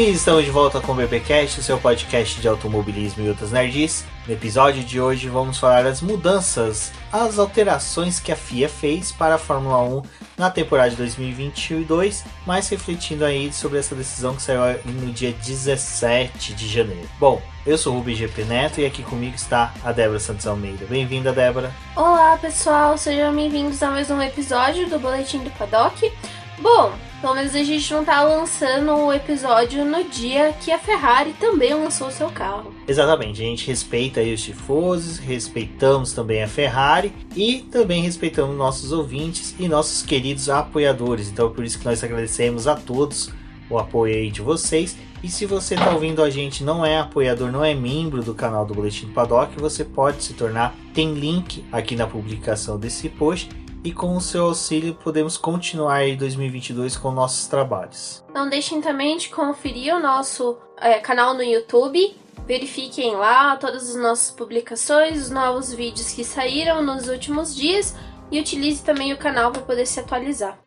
E estamos de volta com o BBcast, seu podcast de automobilismo e outras nerds. No episódio de hoje vamos falar das mudanças, as alterações que a FIA fez para a Fórmula 1 na temporada de 2022, mas refletindo aí sobre essa decisão que saiu no dia 17 de janeiro. Bom, eu sou o Rubi GP Neto e aqui comigo está a Débora Santos Almeida. Bem-vinda, Débora. Olá, pessoal, sejam bem-vindos a mais um episódio do Boletim do Paddock. Bom, pelo menos a gente não tá lançando o episódio no dia que a Ferrari também lançou seu carro. Exatamente, a gente respeita aí os tifosos, respeitamos também a Ferrari e também respeitamos nossos ouvintes e nossos queridos apoiadores. Então, por isso que nós agradecemos a todos o apoio aí de vocês. E se você está ouvindo a gente, não é apoiador, não é membro do canal do Boletim do Paddock, você pode se tornar. Tem link aqui na publicação desse post e com o seu auxílio podemos continuar em 2022 com nossos trabalhos. Não deixem também de conferir o nosso é, canal no YouTube. Verifiquem lá todas as nossas publicações, os novos vídeos que saíram nos últimos dias e utilize também o canal para poder se atualizar.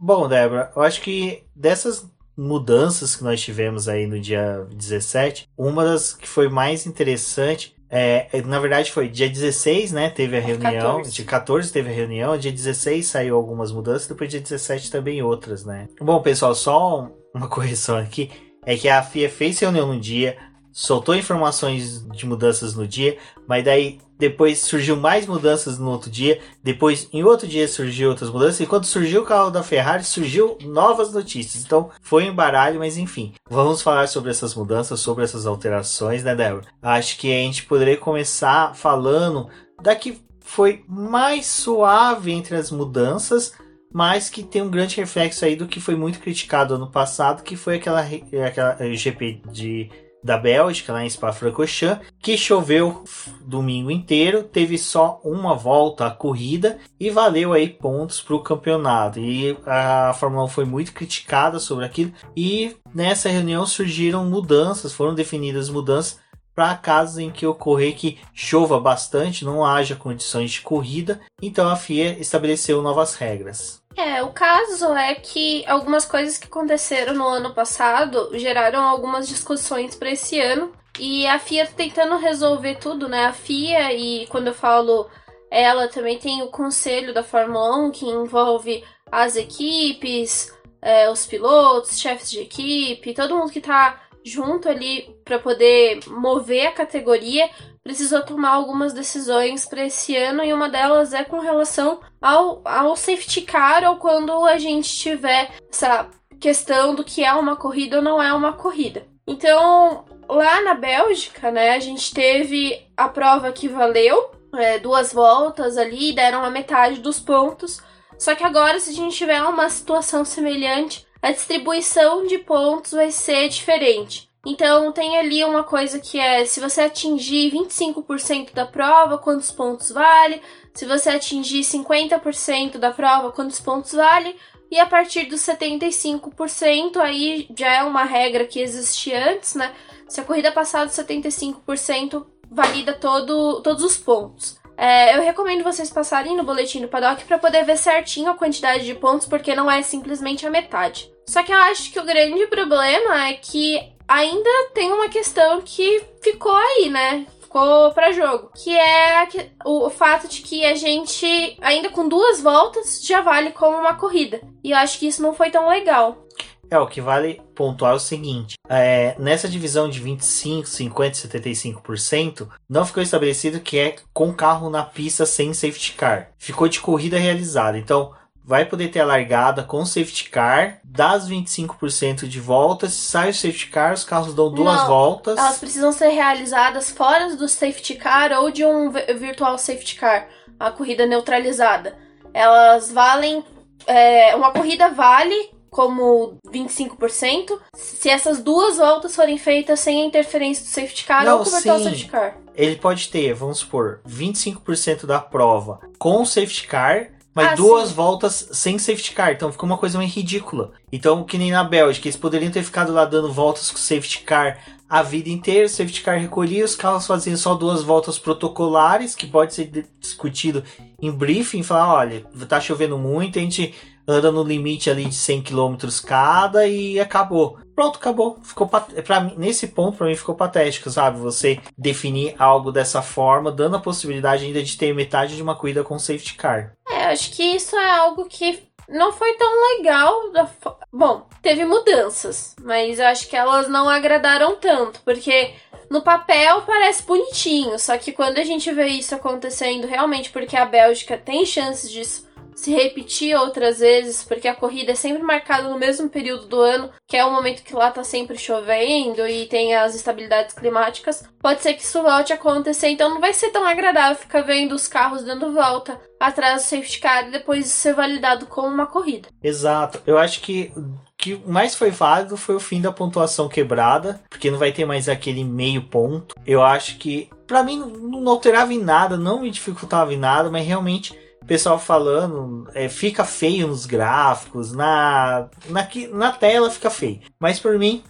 Bom, Débora, eu acho que dessas mudanças que nós tivemos aí no dia 17, uma das que foi mais interessante é, é na verdade foi dia 16, né? Teve a reunião. 14. Dia 14 teve a reunião. Dia 16 saiu algumas mudanças. Depois dia 17 também outras, né? Bom, pessoal, só uma correção aqui. É que a FIA fez reunião no dia, soltou informações de mudanças no dia, mas daí depois surgiu mais mudanças no outro dia, depois em outro dia surgiu outras mudanças, e quando surgiu o carro da Ferrari, surgiu novas notícias. Então foi um embaralho, mas enfim. Vamos falar sobre essas mudanças, sobre essas alterações, né, Débora? Acho que a gente poderia começar falando da que foi mais suave entre as mudanças, mas que tem um grande reflexo aí do que foi muito criticado ano passado, que foi aquela, aquela GP de da Bélgica, lá em Spa-Francorchamps, que choveu domingo inteiro, teve só uma volta à corrida e valeu aí pontos para o campeonato. E a Fórmula 1 foi muito criticada sobre aquilo e nessa reunião surgiram mudanças, foram definidas mudanças para casos em que ocorrer que chova bastante, não haja condições de corrida, então a FIA estabeleceu novas regras. É, o caso é que algumas coisas que aconteceram no ano passado geraram algumas discussões para esse ano. E a FIA tá tentando resolver tudo, né? A FIA, e quando eu falo ela, também tem o conselho da Fórmula 1, que envolve as equipes, é, os pilotos, chefes de equipe, todo mundo que tá junto ali para poder mover a categoria, precisou tomar algumas decisões para esse ano e uma delas é com relação ao, ao safety car ou quando a gente tiver essa questão do que é uma corrida ou não é uma corrida. Então, lá na Bélgica, né, a gente teve a prova que valeu é, duas voltas ali, deram a metade dos pontos. Só que agora, se a gente tiver uma situação semelhante, a distribuição de pontos vai ser diferente. Então tem ali uma coisa que é se você atingir 25% da prova, quantos pontos vale? Se você atingir 50% da prova, quantos pontos vale? E a partir dos 75%, aí já é uma regra que existia antes, né? Se a corrida passar dos 75%, valida todo, todos os pontos. É, eu recomendo vocês passarem no boletim do paddock para poder ver certinho a quantidade de pontos, porque não é simplesmente a metade. Só que eu acho que o grande problema é que ainda tem uma questão que ficou aí, né? Ficou para jogo, que é o fato de que a gente, ainda com duas voltas, já vale como uma corrida. E eu acho que isso não foi tão legal. É, o que vale pontuar é o seguinte: é, nessa divisão de 25, 50 e 75%, não ficou estabelecido que é com carro na pista sem safety car. Ficou de corrida realizada. Então, vai poder ter a largada com safety car, das 25% de voltas, sai o safety car, os carros dão duas não, voltas. Elas precisam ser realizadas fora do safety car ou de um virtual safety car, a corrida neutralizada. Elas valem. É, uma corrida vale como 25%, se essas duas voltas forem feitas sem a interferência do safety car Não, ou sim. o safety car. Ele pode ter, vamos supor, 25% da prova com o safety car, mas Ah, duas sim. voltas sem safety car. Então ficou uma coisa meio ridícula. Então, que nem na Bélgica, eles poderiam ter ficado lá dando voltas com safety car a vida inteira. O safety car recolhia, os carros faziam só duas voltas protocolares, que pode ser discutido em briefing. Falar: olha, tá chovendo muito, a gente anda no limite ali de 100 km cada e acabou. Pronto, acabou. Ficou pat... pra mim, nesse ponto, pra mim, ficou patético, sabe? Você definir algo dessa forma, dando a possibilidade ainda de ter metade de uma corrida com safety car. É, acho que isso é algo que não foi tão legal. Da Bom, teve mudanças, mas eu acho que elas não agradaram tanto, porque no papel parece bonitinho, só que quando a gente vê isso acontecendo realmente, porque a Bélgica tem chances disso se repetir outras vezes, porque a corrida é sempre marcada no mesmo período do ano, que é o momento que lá tá sempre chovendo e tem as estabilidades climáticas, pode ser que isso volte a acontecer, então não vai ser tão agradável ficar vendo os carros dando volta atrás do safety car e depois ser validado como uma corrida. Exato. Eu acho que que mais foi válido foi o fim da pontuação quebrada, porque não vai ter mais aquele meio ponto. Eu acho que, pra mim, não alterava em nada, não me dificultava em nada, mas realmente. Pessoal falando, é, fica feio nos gráficos, na, na, na tela fica feio. Mas por mim,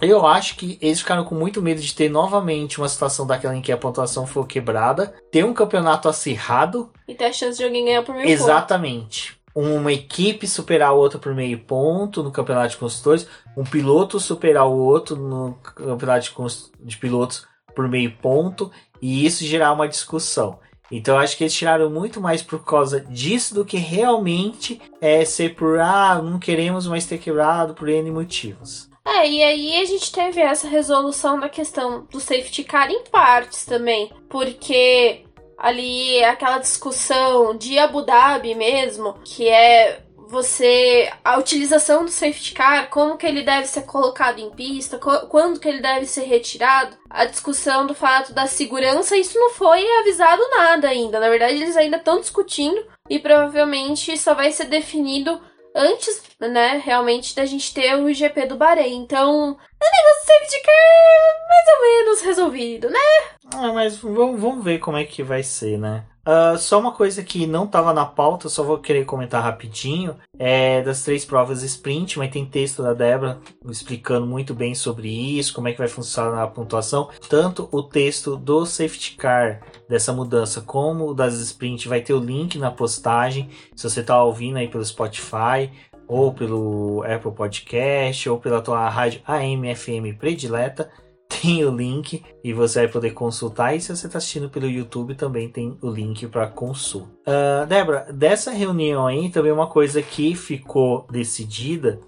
eu acho que eles ficaram com muito medo de ter novamente uma situação daquela em que a pontuação for quebrada, ter um campeonato acirrado E ter a chance de alguém ganhar por pontos. Exatamente. Uma equipe superar a outra por meio ponto no campeonato de construtores, um piloto superar o outro no campeonato de, de pilotos por meio ponto, e isso gerar uma discussão. Então acho que eles tiraram muito mais por causa disso do que realmente é ser por ah, não queremos mais ter quebrado por N motivos. É, e aí a gente teve essa resolução da questão do safety car em partes também, porque ali aquela discussão de Abu Dhabi mesmo, que é você a utilização do safety car, como que ele deve ser colocado em pista, quando que ele deve ser retirado, a discussão do fato da segurança, isso não foi avisado nada ainda. Na verdade, eles ainda estão discutindo e provavelmente só vai ser definido antes, né, realmente da gente ter o GP do Bahrein. Então, o negócio do safety car é mais ou menos resolvido, né? Ah, mas vamos ver como é que vai ser, né? Ah, só uma coisa que não estava na pauta, só vou querer comentar rapidinho, é das três provas sprint, mas tem texto da Débora explicando muito bem sobre isso, como é que vai funcionar a pontuação. Tanto o texto do safety car dessa mudança, como o das sprint, vai ter o link na postagem, se você está ouvindo aí pelo Spotify, ou pelo Apple Podcast, ou pela tua rádio AM/FM predileta tem o link e você vai poder consultar. E se você está assistindo pelo YouTube, também tem o link para consulta. Ah, Débora, dessa reunião aí, também uma coisa que ficou decidida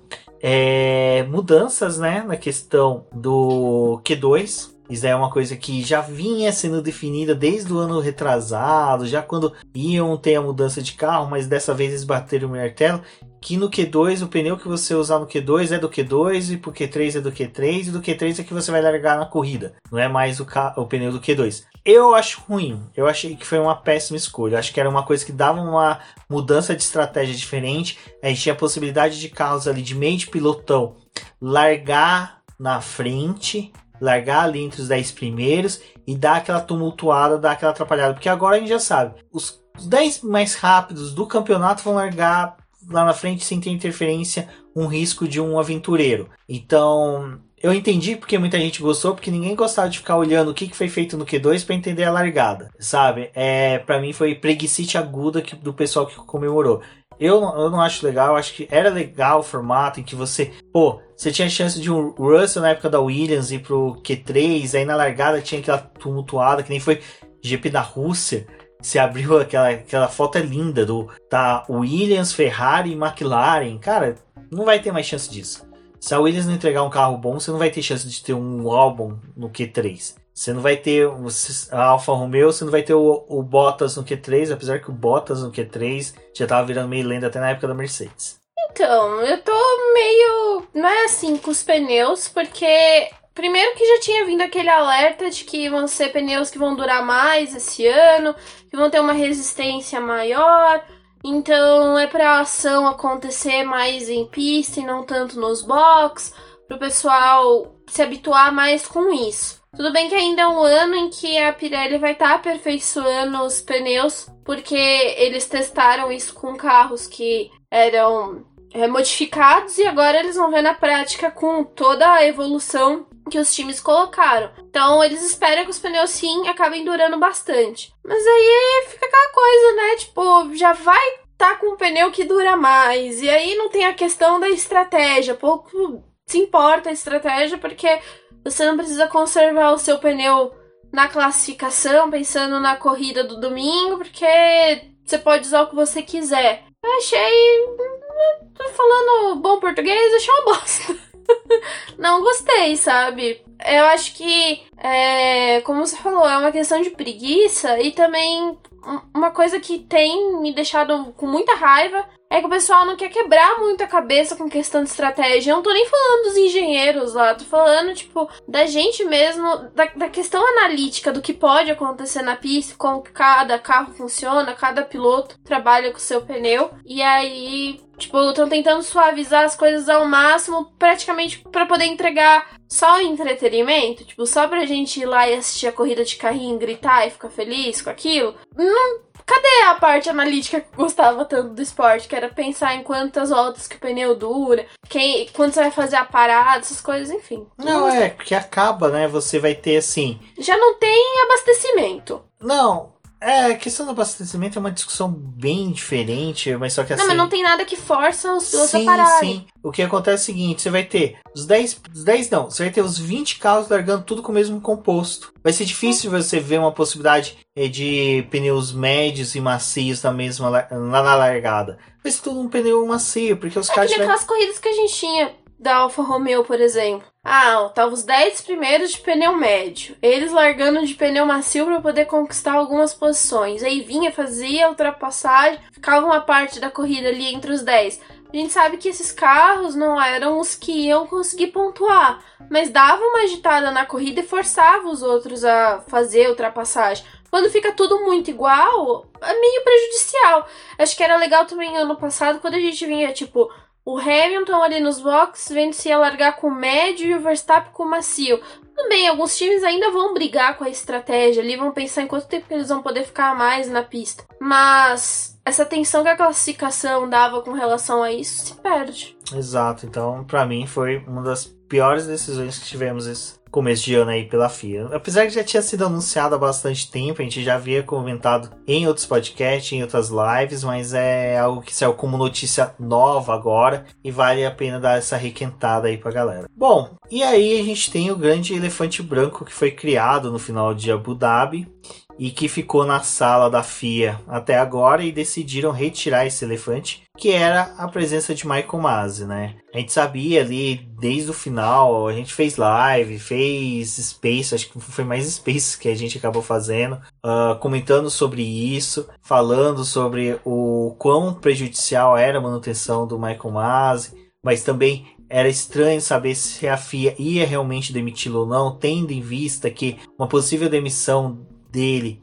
é mudanças né, na questão do Q2. Isso é uma coisa que já vinha sendo definida desde o ano retrasado, já quando iam ter a mudança de carro, mas dessa vez eles bateram o martelo que no Q2 o pneu que você usar no Q2 é do Q2 e pro Q3 é do Q3 e do Q3 é que você vai largar na corrida, não é mais o, o pneu do Q2. Eu acho ruim, eu achei que foi uma péssima escolha, eu acho que era uma coisa que dava uma mudança de estratégia diferente, a gente tinha a possibilidade de carros ali de meio de pilotão largar na frente, largar ali entre os 10 primeiros e dar aquela tumultuada, dar aquela atrapalhada, porque agora a gente já sabe, os os 10 mais rápidos do campeonato vão largar lá na frente sem ter interferência, um risco de um aventureiro. Então, eu entendi porque muita gente gostou, porque ninguém gostava de ficar olhando o que que foi feito no Q2 para entender a largada, sabe? É, para mim foi preguicite aguda que, do pessoal que comemorou. Eu, não- eu não acho legal, eu acho que era legal o formato em que você, pô, você tinha chance de um Russell na época da Williams ir pro Q3, aí na largada tinha aquela tumultuada, que nem foi GP da Rússia, se abriu aquela, aquela foto é linda do tá Williams, Ferrari e McLaren. Cara, não vai ter mais chance disso. Se a Williams não entregar um carro bom, você não vai ter chance de ter um álbum no Q3. Você não vai ter a Alfa Romeo, você não vai ter o, o Bottas no Q3, apesar que o Bottas no Q3 já tava virando meio lenda até na época da Mercedes. Então, eu tô meio. Não é assim com os pneus, porque. Primeiro que já tinha vindo aquele alerta de que vão ser pneus que vão durar mais esse ano, que vão ter uma resistência maior. Então é pra ação acontecer mais em pista e não tanto nos box, pro pessoal se habituar mais com isso. Tudo bem que ainda é um ano em que a Pirelli vai estar tá aperfeiçoando os pneus, porque eles testaram isso com carros que eram é, modificados e agora eles vão ver na prática com toda a evolução que os times colocaram. Então eles esperam que os pneus sim acabem durando bastante. Mas aí fica aquela coisa, né? Tipo, já vai tá com um pneu que dura mais. E aí não tem a questão da estratégia. Pouco se importa a estratégia porque você não precisa conservar o seu pneu na classificação, pensando na corrida do domingo, porque você pode usar o que você quiser. Eu achei. Tô falando bom português, achei uma bosta. não gostei, sabe? Eu acho que, é, como você falou, é uma questão de preguiça e também uma coisa que tem me deixado com muita raiva é que o pessoal não quer quebrar muito a cabeça com questão de estratégia. Eu não tô nem falando dos engenheiros lá, tô falando, tipo, da gente mesmo, da, da questão analítica do que pode acontecer na pista, como cada carro funciona, cada piloto trabalha com o seu pneu. E aí, tipo, estão tentando suavizar as coisas ao máximo, praticamente para poder entregar só entretenimento, tipo, só pra gente ir lá e assistir a corrida de carrinho, gritar e ficar feliz com aquilo. Não Cadê a parte analítica que gostava tanto do esporte? Que era pensar em quantas voltas que o pneu dura, quem, quando você vai fazer a parada, essas coisas, enfim. Não, é, porque acaba, né? Você vai ter assim. Já não tem abastecimento. Não, é, a questão do abastecimento é uma discussão bem diferente, mas só que assim. Não, mas não tem nada que força os pilotos sim, a pararem. Sim, O que acontece é o seguinte: você vai ter os 10. Os 10 não, você vai ter os 20 carros largando tudo com o mesmo composto. Vai ser difícil você ver uma possibilidade eh, de pneus médios e macios na mesma na largada. Vai ser tudo um pneu macio, porque os é caras. Nem aquelas corridas que a gente tinha da Alfa Romeo, por exemplo. Ah, tava os 10 primeiros de pneu médio. Eles largando de pneu macio para poder conquistar algumas posições. Aí vinha, fazia ultrapassagem, ficava uma parte da corrida ali entre os 10. A gente sabe que esses carros não eram os que iam conseguir pontuar, mas dava uma agitada na corrida e forçava os outros a fazer ultrapassagem. Quando fica tudo muito igual, é meio prejudicial. Acho que era legal também ano passado, quando a gente vinha, tipo, o Hamilton ali nos boxes vendo se ia largar com o médio e o Verstappen com o macio. Bem, alguns times ainda vão brigar com a estratégia ali, vão pensar em quanto tempo eles vão poder ficar mais na pista. Mas essa tensão que a classificação dava com relação a isso se perde. Exato, então para mim foi uma das piores decisões que tivemos esse começo de ano aí pela FIA. Apesar que já tinha sido anunciado há bastante tempo, a gente já havia comentado em outros podcasts, em outras lives, mas é algo que saiu como notícia nova agora e vale a pena dar essa requentada aí pra galera. Bom, e aí a gente tem o grande elefante branco que foi criado no final de Abu Dhabi e que ficou na sala da FIA até agora e decidiram retirar esse elefante, que era a presença de Michael Masi, né? A gente sabia ali desde o final, a gente fez live, fez Space, acho que foi mais Space que a gente acabou fazendo, uh, comentando sobre isso, falando sobre o quão prejudicial era a manutenção do Michael Masi, mas também era estranho saber se a FIA ia realmente demiti-lo ou não, tendo em vista que uma possível demissão dele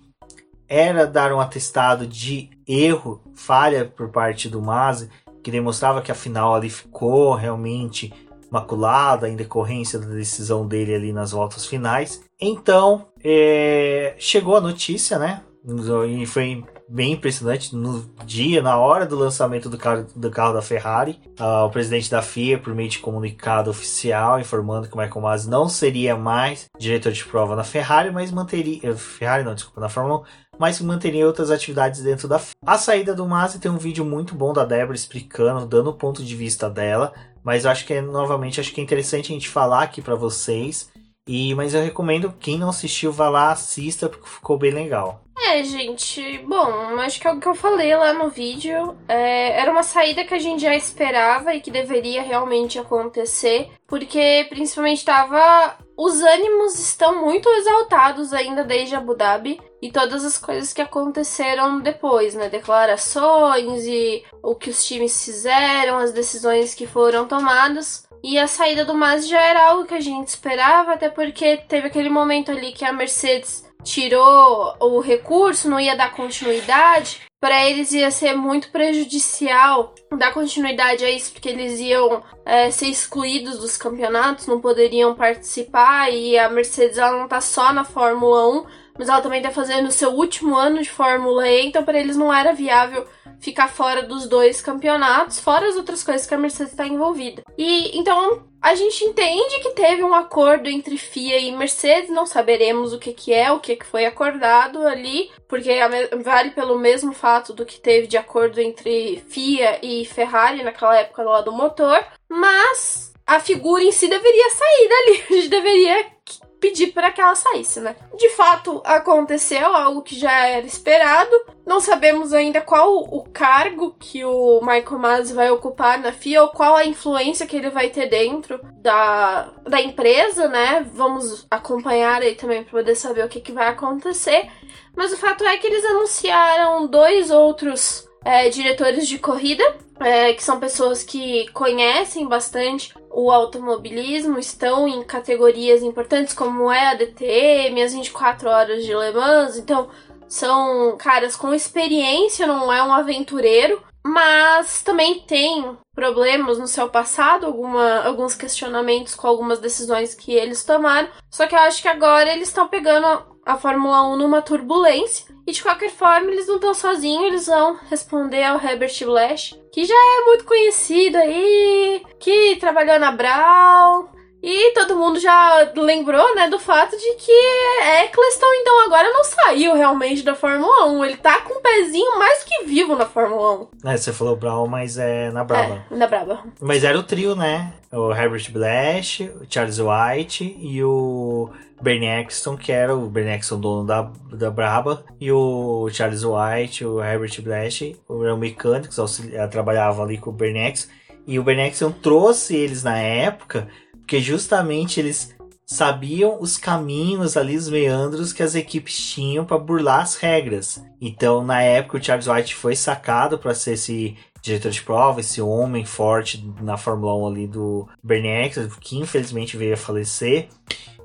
era dar um atestado de erro, falha por parte do Masi, que demonstrava que a final ali ficou realmente maculada em decorrência da decisão dele ali nas voltas finais. Então, é, chegou a notícia, né? E foi bem impressionante. No dia, na hora do lançamento do carro, do carro da Ferrari, uh, o presidente da FIA, por meio de comunicado oficial, informando que o Michael Masi não seria mais diretor de prova na Ferrari, mas manteria. Eh, Ferrari não, desculpa, na Fórmula 1, mas manteria outras atividades dentro da FIA. A saída do Masi tem um vídeo muito bom da Débora explicando, dando o ponto de vista dela. Mas acho que é, novamente, acho que é interessante a gente falar aqui para vocês. E, mas eu recomendo, quem não assistiu, vá lá, assista, porque ficou bem legal. É, gente, bom, acho que é o que eu falei lá no vídeo. É, era uma saída que a gente já esperava e que deveria realmente acontecer, porque principalmente estava. Os ânimos estão muito exaltados ainda desde Abu Dhabi e todas as coisas que aconteceram depois, né? Declarações e o que os times fizeram, as decisões que foram tomadas. E a saída do Mas já era algo que a gente esperava, até porque teve aquele momento ali que a Mercedes tirou o recurso, não ia dar continuidade. para eles ia ser muito prejudicial dar continuidade a isso, porque eles iam é, ser excluídos dos campeonatos, não poderiam participar, e a Mercedes ela não tá só na Fórmula 1, mas ela também tá fazendo o seu último ano de Fórmula E, então para eles não era viável ficar fora dos dois campeonatos, fora as outras coisas que a Mercedes está envolvida. E então a gente entende que teve um acordo entre FIA e Mercedes, não saberemos o que, que é, o que, que foi acordado ali, porque vale pelo mesmo fato do que teve de acordo entre FIA e Ferrari naquela época lá do motor, mas a figura em si deveria sair dali, a gente deveria pedir para que ela saísse, né? De fato, aconteceu algo que já era esperado. Não sabemos ainda qual o cargo que o Michael Masi vai ocupar na FIA ou qual a influência que ele vai ter dentro da, da empresa, né? Vamos acompanhar aí também para poder saber o que, que vai acontecer. Mas o fato é que eles anunciaram dois outros é, diretores de corrida, é, que são pessoas que conhecem bastante o automobilismo, estão em categorias importantes como é a DTM, as 24 horas de Le Mans, então são caras com experiência, não é um aventureiro, mas também tem problemas no seu passado, alguma, alguns questionamentos com algumas decisões que eles tomaram. Só que eu acho que agora eles estão pegando a Fórmula 1 numa turbulência. E de qualquer forma, eles não estão sozinhos, eles vão responder ao Herbert Blash, que já é muito conhecido aí, que trabalhou na Brown, e todo mundo já lembrou, né, do fato de que Eccleston, então, agora não saiu realmente da Fórmula 1. Ele tá com um pezinho mais que vivo na Fórmula 1. É, você falou Brown, mas é na Braba. É, na Braba. Mas era o trio, né? O Herbert Blash, o Charles White e o Bernie Eccleston, que era o Bernie Eccleston, dono da, da Braba, e o Charles White, o Herbert Blash, o mecânicos, trabalhavam ali com o Bernie Eccleston. E o Bernie Eccleston trouxe eles na época porque justamente eles sabiam os caminhos ali, os meandros que as equipes tinham para burlar as regras. Então, na época, o Charles White foi sacado para ser esse diretor de prova, esse homem forte na Fórmula 1 ali do Bernie Eccleston, que infelizmente veio a falecer.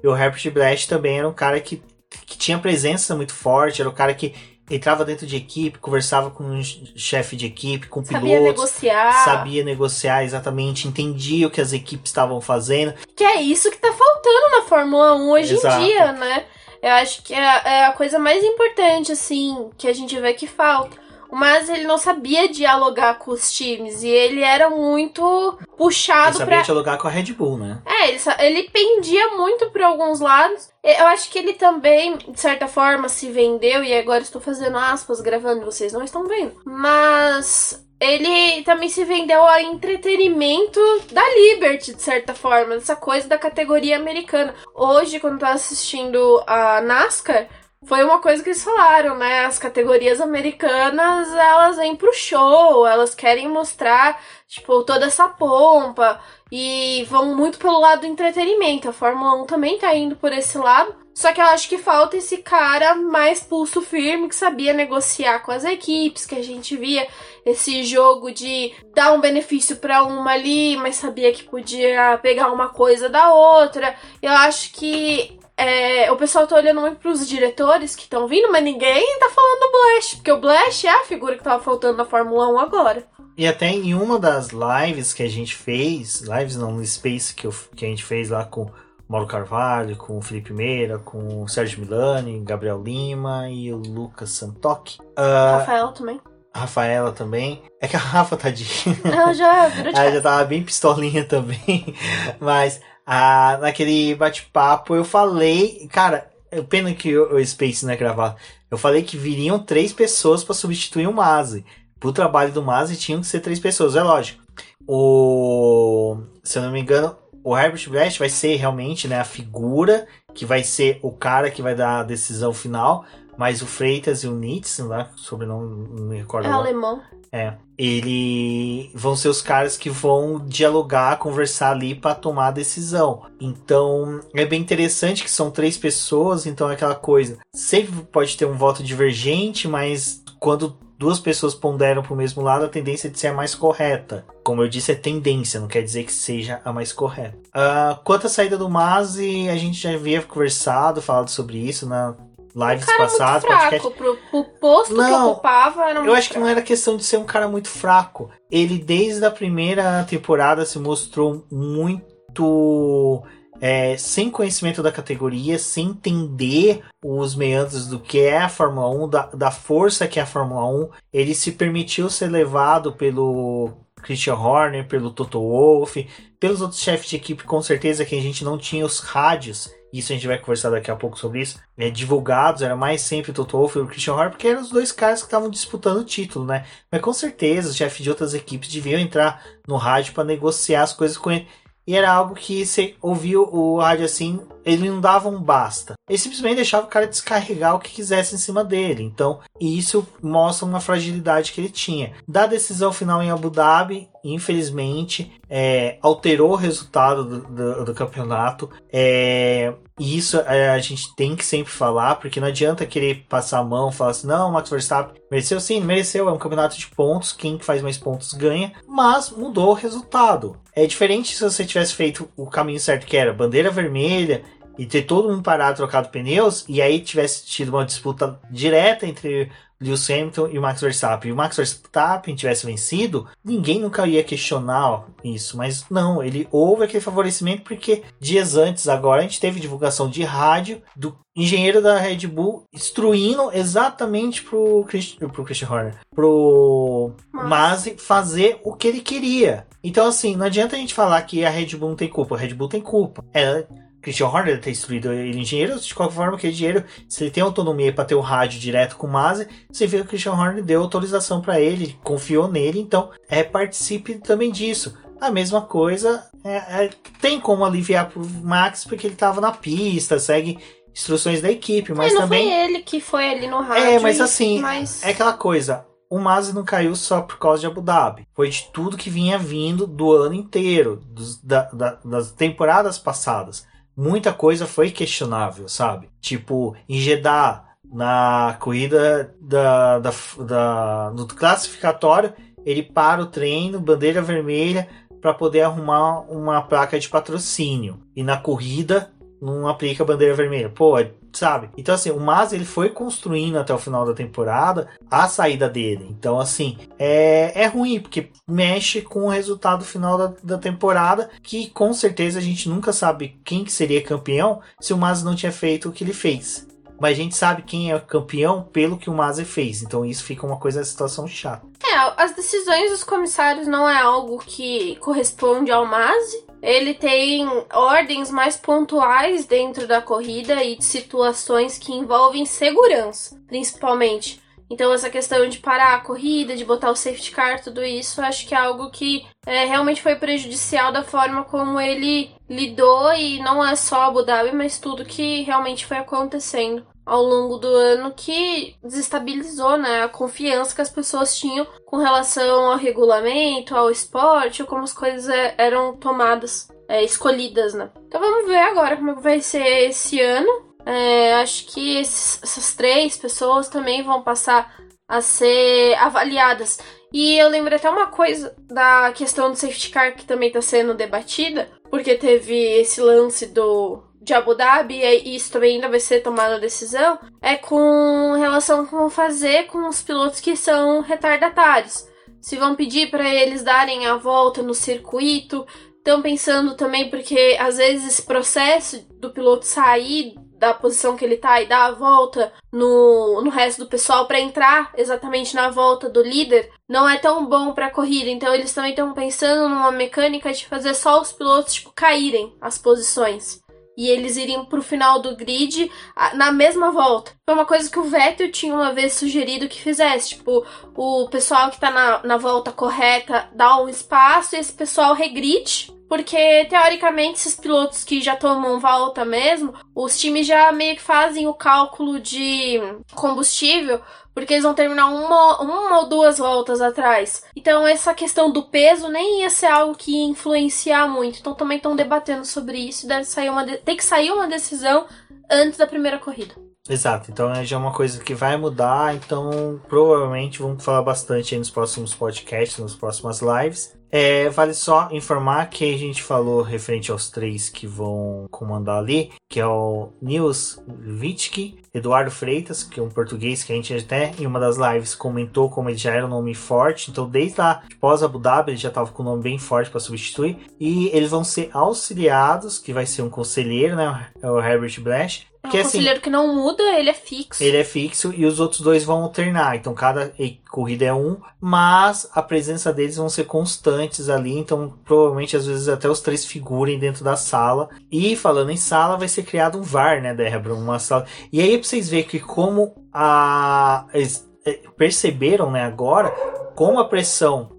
E o Herbert Blash também era um cara que, que tinha presença muito forte, era o um cara que entrava dentro de equipe, conversava com um chefe de equipe, com sabia pilotos, negociar. sabia negociar exatamente, entendia o que as equipes estavam fazendo. Que é isso que tá faltando na Fórmula 1 hoje Exato. em dia, né? Eu acho que é, é a coisa mais importante, assim, que a gente vê que falta mas ele não sabia dialogar com os times e ele era muito puxado ele sabia pra... dialogar com a Red Bull, né? É, ele, ele pendia muito para alguns lados. Eu acho que ele também, de certa forma, se vendeu e agora estou fazendo aspas gravando, vocês não estão vendo. Mas ele também se vendeu ao entretenimento da Liberty, de certa forma, essa coisa da categoria americana. Hoje, quando eu tô assistindo a NASCAR, foi uma coisa que eles falaram, né? As categorias americanas, elas vêm pro show, elas querem mostrar, tipo, toda essa pompa e vão muito pelo lado do entretenimento. A Fórmula 1 também tá indo por esse lado. Só que eu acho que falta esse cara mais pulso firme que sabia negociar com as equipes, que a gente via esse jogo de dar um benefício para uma ali, mas sabia que podia pegar uma coisa da outra. Eu acho que é, o pessoal tá olhando muito pros diretores que estão vindo, mas ninguém tá falando do Blash, porque o Blash é a figura que tava faltando na Fórmula 1 agora. E até em uma das lives que a gente fez, lives não, no Space que, eu, que a gente fez lá com Mauro Carvalho, com o Felipe Meira, com o Sérgio Milani, Gabriel Lima e o Lucas Santoc. Uh, Rafael também. Rafaela também. É que a Rafa, tadinha. Ela já virou Ela já tava bem pistolinha também. Mas ah, naquele bate-papo eu falei, cara, pena que o Space não é gravado. Eu falei que viriam três pessoas para substituir o Mazi. Pro trabalho do Mazi tinham que ser três pessoas, é lógico. O, se eu não me engano, o Herbert Blast vai ser realmente né, a figura que vai ser o cara que vai dar a decisão final, mas o Freitas e o Nitz, né, sobrenome não me recordo. É agora. alemão. É. Ele vão ser os caras que vão dialogar, conversar ali para tomar a decisão. Então, é bem interessante que são três pessoas, então é aquela coisa. Sempre pode ter um voto divergente, mas quando duas pessoas ponderam para o mesmo lado, a tendência é de ser a mais correta. Como eu disse, é tendência, não quer dizer que seja a mais correta. Uh, quanto à saída do Mazi, a gente já havia conversado, falado sobre isso na lives um cara passadas, podcast. pro, pro posto Não, que ocupava era muito Eu acho que fraco. não era questão de ser um cara muito fraco. Ele, desde a primeira temporada, se mostrou muito é, sem conhecimento da categoria, sem entender os meandros do que é a Fórmula 1, da, da força que é a Fórmula 1. Ele se permitiu ser levado pelo Christian Horner, pelo Toto Wolff, pelos outros chefes de equipe, com certeza que a gente não tinha os rádios. Isso a gente vai conversar daqui a pouco sobre isso. É, divulgados, era mais sempre o Toto Wolff e o Christian Horner, porque eram os dois caras que estavam disputando o título, né? Mas com certeza os chefes de outras equipes deviam entrar no rádio para negociar as coisas com ele. E era algo que você ouviu o rádio assim, ele não dava um basta. Ele simplesmente deixava o cara descarregar o que quisesse em cima dele. Então, isso mostra uma fragilidade que ele tinha. Da decisão final em Abu Dhabi, infelizmente, é, alterou o resultado do, do, do campeonato. É, e isso é, a gente tem que sempre falar, porque não adianta querer passar a mão, falar assim, não, Max Verstappen mereceu sim, mereceu, é um campeonato de pontos, quem faz mais pontos ganha, mas mudou o resultado. É diferente se você tivesse feito o caminho certo, que era bandeira vermelha, e ter todo mundo parado, trocado pneus, e aí tivesse tido uma disputa direta entre Lewis Hamilton e o Max Verstappen, e o Max Verstappen tivesse vencido, ninguém nunca ia questionar isso, mas não, ele houve aquele favorecimento porque dias antes, agora, a gente teve divulgação de rádio do engenheiro da Red Bull instruindo exatamente pro, Christ, pro Christian Horner, pro Mas- Masi fazer o que ele queria. Então, assim, não adianta a gente falar que a Red Bull não tem culpa, a Red Bull tem culpa. Ela Christian Horner ter instruído ele engenheiro, de qualquer forma, aquele engenheiro, se ele tem autonomia para ter o rádio direto com o Masi, você vê que o Christian Horner deu autorização para ele, confiou nele, então é participe também disso. A mesma coisa é, é, tem como aliviar pro Max porque ele estava na pista, segue instruções da equipe, mas É, não também foi ele que foi ali no rádio. É, mas e- assim, mas- é aquela coisa. O Masi não caiu só por causa de Abu Dhabi. Foi de tudo que vinha vindo do ano inteiro, dos- da- da- das temporadas passadas. Muita coisa foi questionável, sabe? Tipo, em Jeddah, na corrida da, da, da- no classificatório, ele para o treino, bandeira vermelha, para poder arrumar uma placa de patrocínio. E na corrida, não aplica a bandeira vermelha. Pô, sabe? Então, assim, o Mas ele foi construindo até o final da temporada a saída dele. Então, assim, é, é ruim, porque mexe com o resultado final da, da temporada, que com certeza a gente nunca sabe quem que seria campeão se o Mas não tinha feito o que ele fez. Mas a gente sabe quem é campeão pelo que o Masi fez. Então isso fica uma coisa, situação chata. É, as decisões dos comissários não é algo que corresponde ao MASE. Ele tem ordens mais pontuais dentro da corrida e de situações que envolvem segurança, principalmente. Então, essa questão de parar a corrida, de botar o safety car, tudo isso, acho que é algo que é, realmente foi prejudicial da forma como ele lidou, e não é só Abu Dhabi, mas tudo que realmente foi acontecendo ao longo do ano que desestabilizou né, a confiança que as pessoas tinham com relação ao regulamento, ao esporte, ou como as coisas é, eram tomadas, é, escolhidas, né? Então vamos ver agora como vai ser esse ano. É, acho que esses- essas três pessoas também vão passar a ser avaliadas. E eu lembrei até uma coisa da questão do safety car que também está sendo debatida, porque teve esse lance do de Abu Dhabi e isso também ainda vai ser tomada a decisão, é com relação a como fazer com os pilotos que são retardatários. Se vão pedir para eles darem a volta no circuito, estão pensando também porque às vezes esse processo do piloto sair da posição que ele tá e dar a volta no, no resto do pessoal para entrar exatamente na volta do líder não é tão bom para corrida. Então eles também estão pensando numa mecânica de fazer só os pilotos tipo caírem as posições e eles irem pro final do grid na mesma volta. Foi uma coisa que o Vettel tinha uma vez sugerido que fizesse, tipo, o pessoal que tá na, na volta correta dá um espaço e esse pessoal regride. Porque, teoricamente, esses pilotos que já tomam volta mesmo, os times já meio que fazem o cálculo de combustível, porque eles vão terminar uma, uma ou duas voltas atrás. Então, essa questão do peso nem ia ser algo que ia influenciar muito. Então, também estão debatendo sobre isso. Deve sair uma de- tem que sair uma decisão antes da primeira corrida. Exato, então é já uma coisa que vai mudar, então provavelmente vamos falar bastante nos próximos podcasts, nas próximas lives. É, vale só informar que a gente falou referente aos três que vão comandar ali, que é o Nils Wittke, Eduardo Freitas, que é um português que a gente até em uma das lives comentou como ele já era um nome forte, então desde a pós Abu Dhabi ele já estava com um nome bem forte para substituir, e eles vão ser auxiliados, que vai ser um conselheiro, né, o Herbert Blash, É um que assim, conselheiro que não muda, ele é fixo. ele é fixo e os outros dois vão alternar. Então cada corrida é um, mas a presença deles vão ser constantes ali. Então provavelmente às vezes até os três figurem dentro da sala. E falando em sala, vai ser criado um VAR, né, Débora? Uma sala. E aí pra vocês verem que como a eles eh, perceberam, né, agora, como a pressão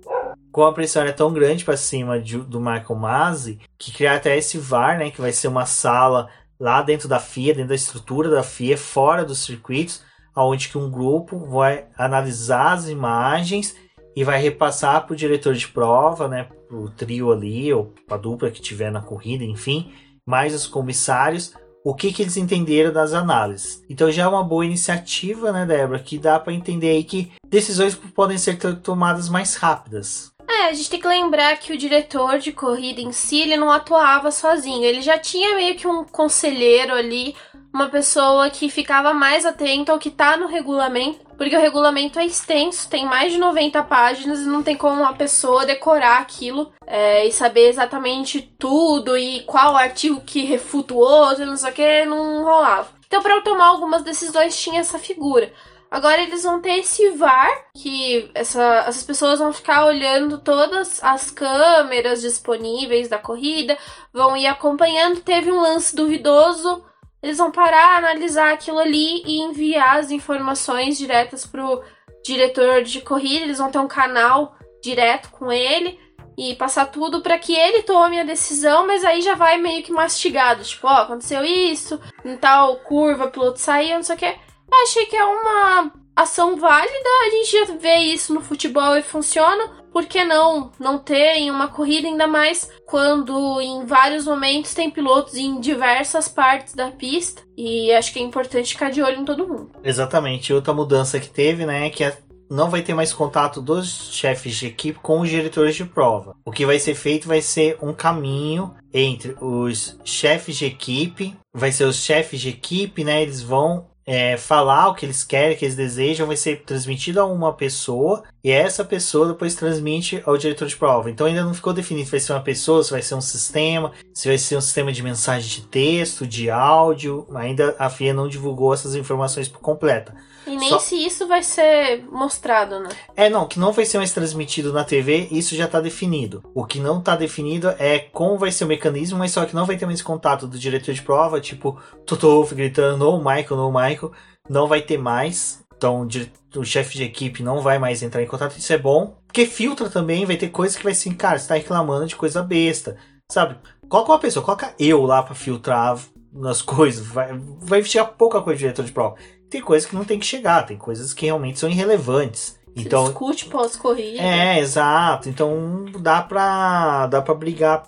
como a pressão era tão grande para cima de- do Michael Masi, que criar até esse VAR, né, que vai ser uma sala lá dentro da FIA, dentro da estrutura da FIA, fora dos circuitos, onde que um grupo vai analisar as imagens e vai repassar para o diretor de prova, né, para o trio ali, ou para a dupla que tiver na corrida, enfim, mais os comissários, o que, que eles entenderam das análises. Então já é uma boa iniciativa, né, Débora, que dá para entender aí que decisões podem ser to- tomadas mais rápidas. A gente tem que lembrar que o diretor de corrida em si, ele não atuava sozinho. Ele já tinha meio que um conselheiro ali, uma pessoa que ficava mais atenta ao que tá no regulamento, porque o regulamento é extenso, tem mais de 90 páginas e não tem como uma pessoa decorar aquilo é, e saber exatamente tudo e qual artigo que refuta o outro, não sei o que, não rolava. Então, para tomar algumas decisões, tinha essa figura. Agora eles vão ter esse VAR, que essa- essas pessoas vão ficar olhando todas as câmeras disponíveis da corrida, vão ir acompanhando. Teve um lance duvidoso, eles vão parar, analisar aquilo ali e enviar as informações diretas pro diretor de corrida. Eles vão ter um canal direto com ele e passar tudo para que ele tome a decisão, mas aí já vai meio que mastigado, tipo, ó, aconteceu isso, em tal curva, piloto saiu, não sei o que. Achei que é uma ação válida, a gente já vê isso no futebol e funciona. Por que não não ter em uma corrida ainda mais quando em vários momentos tem pilotos em diversas partes da pista e acho que é importante ficar de olho em todo mundo. Exatamente. Outra mudança que teve, né, é que não vai ter mais contato dos chefes de equipe com os diretores de prova. O que vai ser feito vai ser um caminho entre os chefes de equipe, vai ser os chefes de equipe, né, eles vão é, falar o que eles querem, o que eles desejam, vai ser transmitido a uma pessoa e essa pessoa depois transmite ao diretor de prova. Então ainda não ficou definido se vai ser uma pessoa, se vai ser um sistema, se vai ser um sistema de mensagem de texto, de áudio. Ainda a FIA não divulgou essas informações por completa. E nem Só- se isso vai ser mostrado, né? É, não, que não vai ser mais transmitido na TV, isso já tá definido. O que não tá definido é como vai ser o mecanismo, mas só que não vai ter mais contato do diretor de prova, tipo, Toto Wolff gritando, no Michael, no Michael, não vai ter mais. Então o, chefe de equipe não vai mais entrar em contato, isso é bom. Porque filtra também, vai ter coisa que vai ser, cara, você tá reclamando de coisa besta, sabe? Coloca uma pessoa, coloca eu lá pra filtrar nas coisas, vai, vai chegar pouca coisa do diretor de prova. Tem coisas que não tem que chegar, tem coisas que realmente são irrelevantes. Então, discute pós-corrida. é, exato. Então dá pra, dá pra brigar.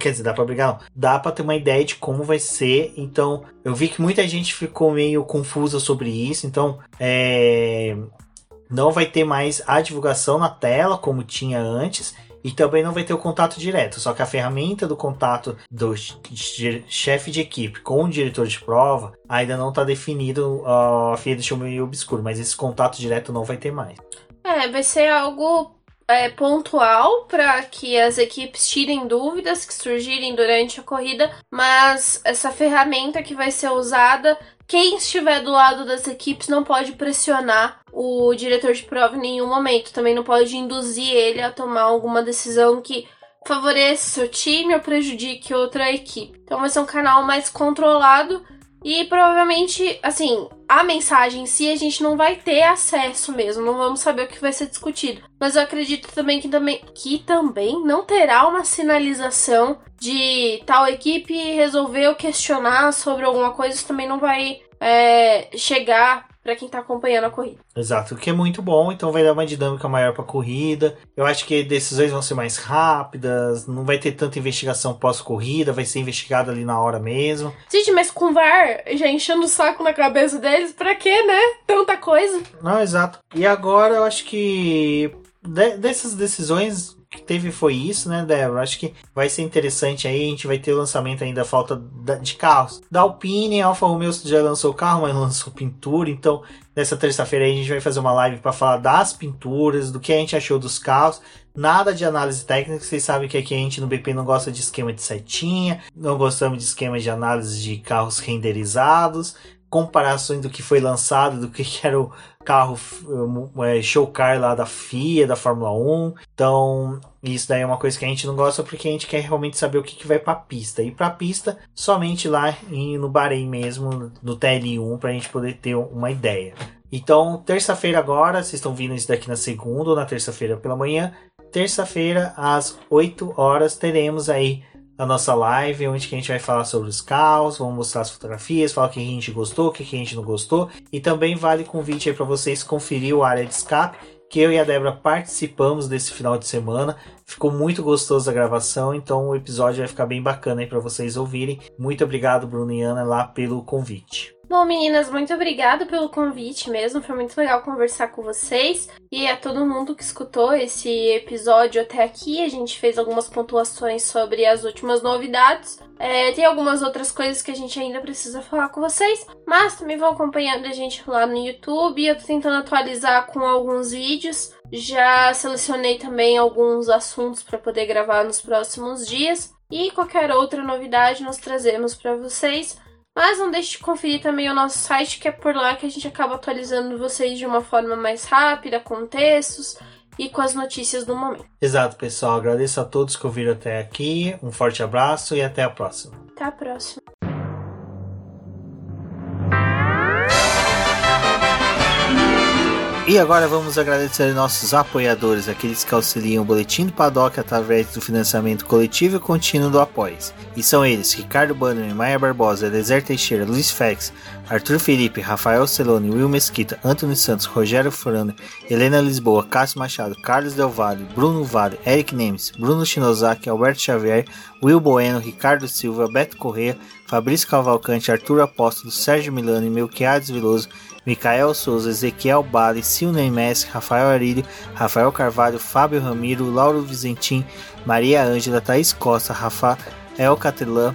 Quer dizer, dá pra brigar não. Dá pra ter uma ideia de como vai ser. Então, eu vi que muita gente ficou meio confusa sobre isso. Então, é, não vai ter mais a divulgação na tela como tinha antes. E também não vai ter o contato direto. Só que a ferramenta do contato do che- chefe de equipe com o diretor de prova ainda não está definido. ó, A FIA deixou meio obscuro, mas esse contato direto não vai ter mais. É, vai ser algo é, pontual para que as equipes tirem dúvidas que surgirem durante a corrida, mas essa ferramenta que vai ser usada, quem estiver do lado das equipes não pode pressionar o diretor de prova em nenhum momento, também não pode induzir ele a tomar alguma decisão que favoreça seu time ou prejudique outra equipe. Então vai ser um canal mais controlado e provavelmente, assim, a mensagem em si a gente não vai ter acesso mesmo, não vamos saber o que vai ser discutido. Mas eu acredito também que também, que também não terá uma sinalização de tal equipe resolveu questionar sobre alguma coisa, isso também não vai é, chegar para quem tá acompanhando a corrida. Exato, o que é muito bom, então vai dar uma dinâmica maior para a corrida. Eu acho que decisões vão ser mais rápidas, não vai ter tanta investigação pós-corrida, vai ser investigado ali na hora mesmo. Gente, mas com VAR já enchendo o saco na cabeça deles, pra quê, né? Tanta coisa. Não, exato. E agora eu acho que de- dessas decisões que teve foi isso, né, Débora? Acho que vai ser interessante aí. A gente vai ter lançamento ainda, falta de carros. Da Alpine, Alfa Romeo já lançou o carro, mas lançou pintura. Então, nessa terça-feira a gente vai fazer uma live para falar das pinturas, do que a gente achou dos carros. Nada de análise técnica, vocês sabem que aqui a gente no BP não gosta de esquema de setinha, não gostamos de esquema de análise de carros renderizados, comparações do que foi lançado, do que era o carro é, show car lá da FIA, da Fórmula 1. Então, isso daí é uma coisa que a gente não gosta porque a gente quer realmente saber o que, que vai a pista. E para a pista, somente lá em, no Bahrein mesmo, no TL1, para a gente poder ter uma ideia. Então, terça-feira agora, vocês estão vindo isso daqui na segunda ou na terça-feira pela manhã. Terça-feira, às 8 horas, teremos aí a nossa live, onde que a gente vai falar sobre os carros, vamos mostrar as fotografias, falar o que a gente gostou, o que a gente não gostou. E também vale convite aí para vocês conferir o área de escape, que eu e a Débora participamos desse final de semana. Ficou muito gostoso a gravação, então o episódio vai ficar bem bacana aí para vocês ouvirem. Muito obrigado, Bruno e Ana, lá pelo convite. Bom, meninas, muito obrigada pelo convite mesmo. Foi muito legal conversar com vocês. E a todo mundo que escutou esse episódio até aqui. A gente fez algumas pontuações sobre as últimas novidades. É, tem algumas outras coisas que a gente ainda precisa falar com vocês. Mas também vão acompanhando a gente lá no YouTube. Eu tô tentando atualizar com alguns vídeos. Já selecionei também alguns assuntos para poder gravar nos próximos dias. E qualquer outra novidade nós trazemos para vocês. Mas não deixe de conferir também o nosso site, que é por lá que a gente acaba atualizando vocês de uma forma mais rápida, com textos e com as notícias do momento. Exato, pessoal. Agradeço a todos que ouviram até aqui. Um forte abraço e até a próxima. Até a próxima. E agora vamos agradecer nossos apoiadores, aqueles que auxiliam o Boletim do Paddock através do financiamento coletivo e contínuo do Apoies. E são eles, Ricardo Bannerman, Maia Barbosa, Eliezer Teixeira, Luiz Fex, Arthur Felipe, Rafael Celone, Will Mesquita, Antônio Santos, Rogério Furano, Helena Lisboa, Cássio Machado, Carlos Del Valle, Bruno Vale, Eric Nemes, Bruno Shinozaki, Alberto Xavier, Will Bueno, Ricardo Silva, Beto Corrêa, Fabrício Cavalcante, Arthur Apóstolo, Sérgio Milano Melquiades Veloso, Micael Souza, Ezequiel Bale, Silney Messi, Rafael Arílio, Rafael Carvalho, Fábio Ramiro, Lauro Vizentim, Maria Ângela, Thaís Costa, Rafael Catelã,